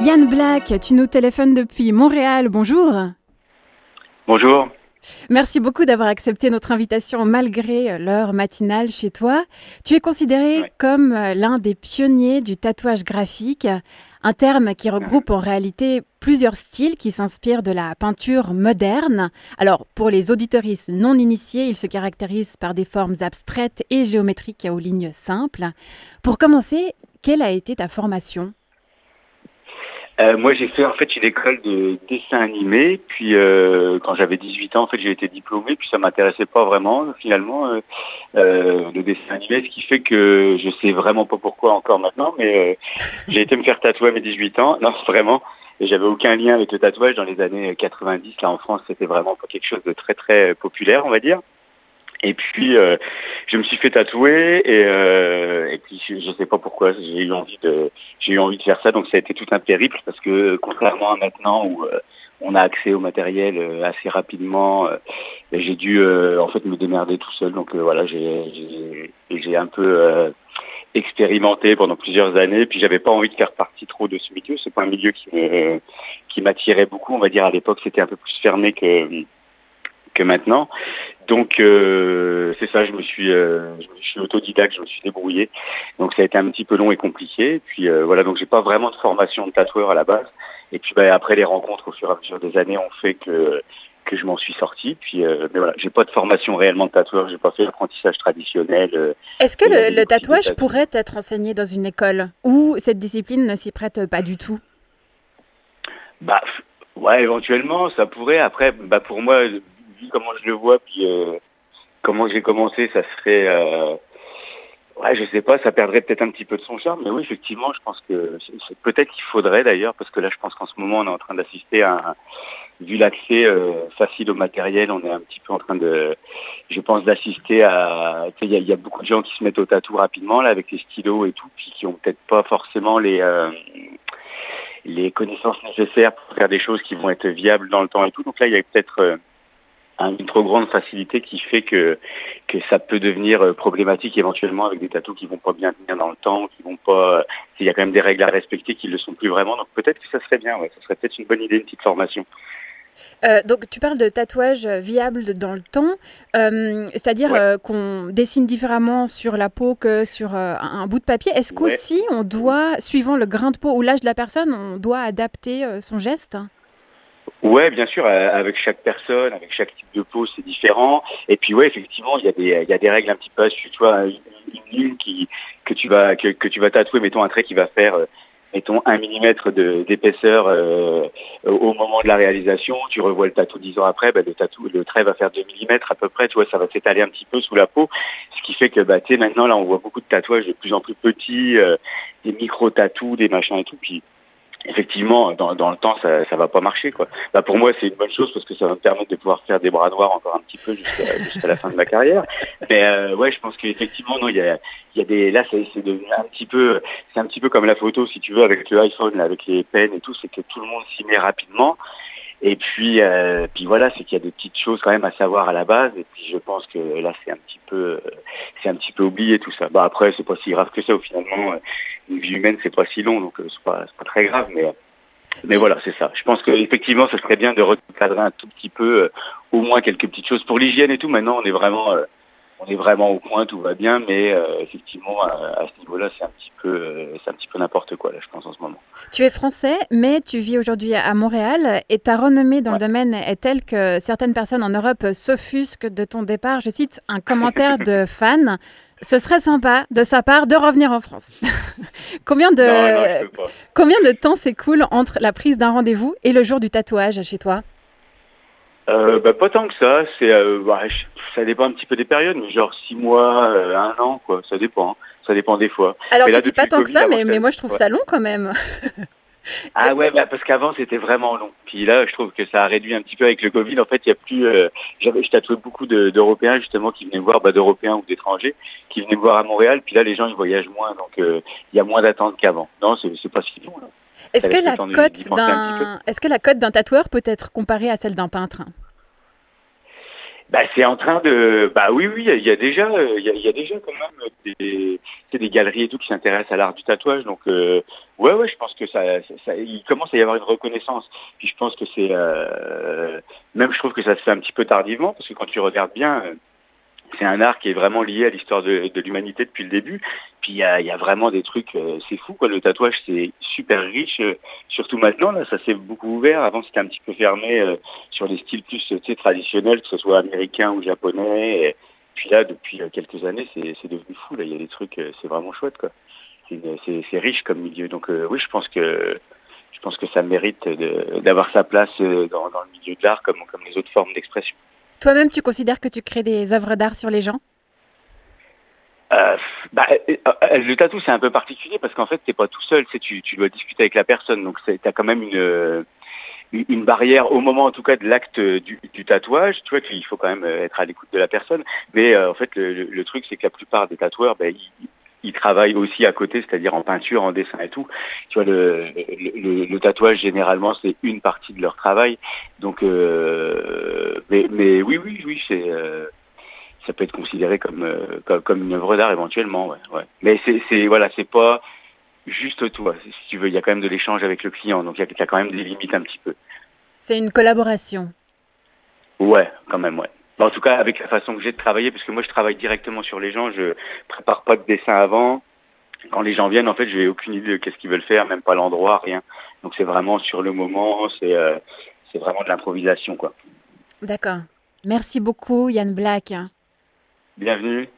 Yann Black, tu nous téléphones depuis Montréal. Bonjour. Bonjour. Merci beaucoup d'avoir accepté notre invitation malgré l'heure matinale chez toi. Tu es considéré comme l'un des pionniers du tatouage graphique, un terme qui regroupe en réalité plusieurs styles qui s'inspirent de la peinture moderne. Alors, pour les auditoristes non initiés, il se caractérise par des formes abstraites et géométriques aux lignes simples. Pour commencer, quelle a été ta formation? Euh, moi, j'ai fait en fait une école de dessin animé. Puis, euh, quand j'avais 18 ans, en fait, j'ai été diplômé. Puis, ça m'intéressait pas vraiment finalement euh, le dessin animé, ce qui fait que je sais vraiment pas pourquoi encore maintenant. Mais j'ai été me faire tatouer à mes 18 ans. Non, vraiment. Et j'avais aucun lien avec le tatouage dans les années 90. Là, en France, c'était vraiment pas quelque chose de très très populaire, on va dire. Et puis, euh, je me suis fait tatouer et, euh, puis je, ne sais pas pourquoi j'ai eu envie de j'ai eu envie de faire ça. Donc ça a été tout un périple parce que contrairement à maintenant où euh, on a accès au matériel assez rapidement, j'ai dû en fait me démerder tout seul. Donc voilà, j'ai un peu expérimenté pendant plusieurs années. Puis j'avais pas envie de faire partie trop de ce milieu. C'est pas un milieu qui qui m'attirait beaucoup. On va dire à l'époque c'était un peu plus fermé que que maintenant. Donc euh, c'est ça, je me suis, euh, je suis autodidacte, je me suis débrouillé. Donc ça a été un petit peu long et compliqué. Puis euh, voilà, donc j'ai pas vraiment de formation de tatoueur à la base. Et puis bah, après les rencontres au fur et à mesure des années ont fait que que je m'en suis sorti. Puis mais voilà, j'ai pas de formation réellement de tatoueur, j'ai pas fait l'apprentissage traditionnel. Est-ce que le, le tatouage pourrait être enseigné dans une école ou cette discipline ne s'y prête pas du tout? Bah ouais, éventuellement ça pourrait. Après, bah pour moi comment je le vois, puis euh, comment j'ai commencé, ça serait, euh, ouais, je sais pas, ça perdrait peut-être un petit peu de son charme, mais oui, effectivement, je pense que peut-être qu'il faudrait d'ailleurs, parce que là, je pense qu'en ce moment, on est en train d'assister à vu l'accès euh, facile au matériel, on est un petit peu en train de, je pense, d'assister à, il y, a beaucoup de gens qui se mettent au tatou rapidement là avec les stylos et tout, puis qui ont peut-être pas forcément les les connaissances nécessaires pour faire des choses qui vont être viables dans le temps et tout. Donc là, il y a peut-être une trop grande facilité qui fait que que ça peut devenir euh, problématique éventuellement avec des tatous qui vont pas bien tenir dans le temps, qui vont pas. Euh, il y a quand même des règles à respecter qui ne le sont plus vraiment. Donc peut-être que ça serait bien. Ouais, ça serait peut-être une bonne idée, une petite formation. Euh, donc tu parles de tatouage viable dans le temps, c'est-à-dire qu'on dessine différemment sur la peau que sur un bout de papier. Est-ce qu'aussi on doit, suivant le grain de peau ou l'âge de la personne, on doit adapter son geste? Ouais, bien sûr, euh, avec chaque personne, avec chaque type de peau, c'est différent. Et puis ouais, effectivement, il y a des règles un petit peu tu vois une, ligne que tu vas que, tu vas tatouer, mettons un trait qui va faire euh, mettons un millimètre d'épaisseur euh, au moment de la réalisation, tu revois le tatou dix ans après, bah, le trait va faire 2 millimètres à peu près, tu vois, ça va s'étaler un petit peu sous la peau, ce qui fait que bah maintenant là on voit beaucoup de tatouages de plus en plus petits, des micro tatous, des machins et tout, effectivement, dans, dans, le temps, ça, ça va pas marcher, quoi. Bah, pour moi, c'est une bonne chose parce que ça va me permettre de pouvoir faire des bras noirs encore un petit peu jusqu'à la fin de ma carrière. Mais euh, ouais, je pense qu'effectivement, non, il y a, y a des, là, c'est devenu un petit peu, c'est un petit peu comme la photo, si tu veux, avec le iPhone, avec les pens et tout, c'est que tout le monde s'y met rapidement. Et puis, euh, puis voilà, c'est qu'il y a des petites choses quand même à savoir à la base. Et puis je pense que là, c'est un petit peu, c'est un petit peu oublié tout ça. Bah après, c'est pas si grave que ça. Au finalement, une vie humaine, c'est pas si long, donc euh, c'est pas, pas très grave. Mais mais voilà, c'est ça. Je pense qu'effectivement, ce serait bien de recadrer un tout petit peu, euh, au moins quelques petites choses pour l'hygiène et tout. Maintenant, on est vraiment, euh, on est vraiment au point, tout va bien, mais effectivement, à, ce niveau-là, c'est un petit peu, c'est un petit peu n'importe quoi là, je pense en ce moment. Tu es français, mais tu vis aujourd'hui à Montréal, et ta renommée dans le domaine est telle que certaines personnes en Europe s'offusquent de ton départ. Je cite un commentaire de fan ce serait sympa de sa part de revenir en France. combien, de, combien de temps s'écoule entre la prise d'un rendez-vous et le jour du tatouage chez toi? Euh, bah, Pas tant que ça. C'est, euh, bah, ça dépend un petit peu des périodes, mais genre six mois, euh, un an, quoi. Ça dépend. Hein. Ça dépend des fois. Alors tu dis pas tant que ça, mais, mais moi je trouve ça long quand même. Ah ouais, bah parce qu'avant c'était vraiment long. Puis là, je trouve que ça a réduit un petit peu avec le Covid. En fait, il y a plus. Euh, j'avais, je tatouais beaucoup d'Européens justement qui venaient me voir, bah, d'Européens ou d'étrangers, qui venaient me voir à Montréal. Puis là, les gens ils voyagent moins, donc euh, il y a moins d'attente qu'avant. Non, c'est, pas si long. Est-ce que, la cote d'un, est-ce que la cote d'un tatoueur peut être comparée à celle d'un peintre? Bah, c'est en train de. Bah oui, oui, il y, a déjà, il y a, déjà quand même des, des galeries et tout qui s'intéressent à l'art du tatouage. Donc ouais, ouais, je pense que ça, ça, il commence à y avoir une reconnaissance. Puis je pense que c'est, même je trouve que ça se fait un petit peu tardivement parce que quand tu regardes bien, c'est un art qui est vraiment lié à l'histoire de, l'humanité depuis le début. Puis il y a, vraiment des trucs, euh, c'est fou quoi. Le tatouage c'est super riche, euh, surtout maintenant là, ça s'est beaucoup ouvert. Avant c'était un petit peu fermé euh, sur les styles plus traditionnels, que ce soit américain ou japonais. Et puis là, depuis quelques années, c'est devenu fou. Là, il y a des trucs, c'est vraiment chouette quoi. C'est riche comme milieu. Donc oui, je pense que je pense que ça mérite d'avoir sa place dans, le milieu de l'art comme, comme les autres formes d'expression. Toi-même, tu considères que tu crées des œuvres d'art sur les gens? Euh, bah, euh, euh, le tatou c'est un peu particulier parce qu'en fait t'es pas tout seul, tu, tu dois discuter avec la personne, donc tu as quand même une, barrière au moment en tout cas de l'acte du, tatouage, tu vois qu'il faut quand même être à l'écoute de la personne, mais en fait le, truc c'est que la plupart des tatoueurs, ben, ils, travaillent aussi à côté, c'est-à-dire en peinture, en dessin et tout. Tu vois, le, tatouage, généralement, c'est une partie de leur travail. Donc, mais, oui, oui, oui, c'est ça peut être considéré comme, euh, comme, une œuvre d'art éventuellement. Ouais, Mais c'est voilà, c'est pas juste toi. Si tu veux, il y a quand même de l'échange avec le client, donc il y, a quand même des limites un petit peu. C'est une collaboration. Ouais, quand même, ouais. en tout cas, avec la façon que j'ai de travailler, parce que moi je travaille directement sur les gens, je prépare pas de dessin avant. Quand les gens viennent, en fait, je n'ai aucune idée de qu'est-ce qu'ils veulent faire, même pas l'endroit, rien. Donc c'est vraiment sur le moment, c'est euh, c'est vraiment de l'improvisation, quoi. D'accord. Merci beaucoup, Yann Black. Bienvenue.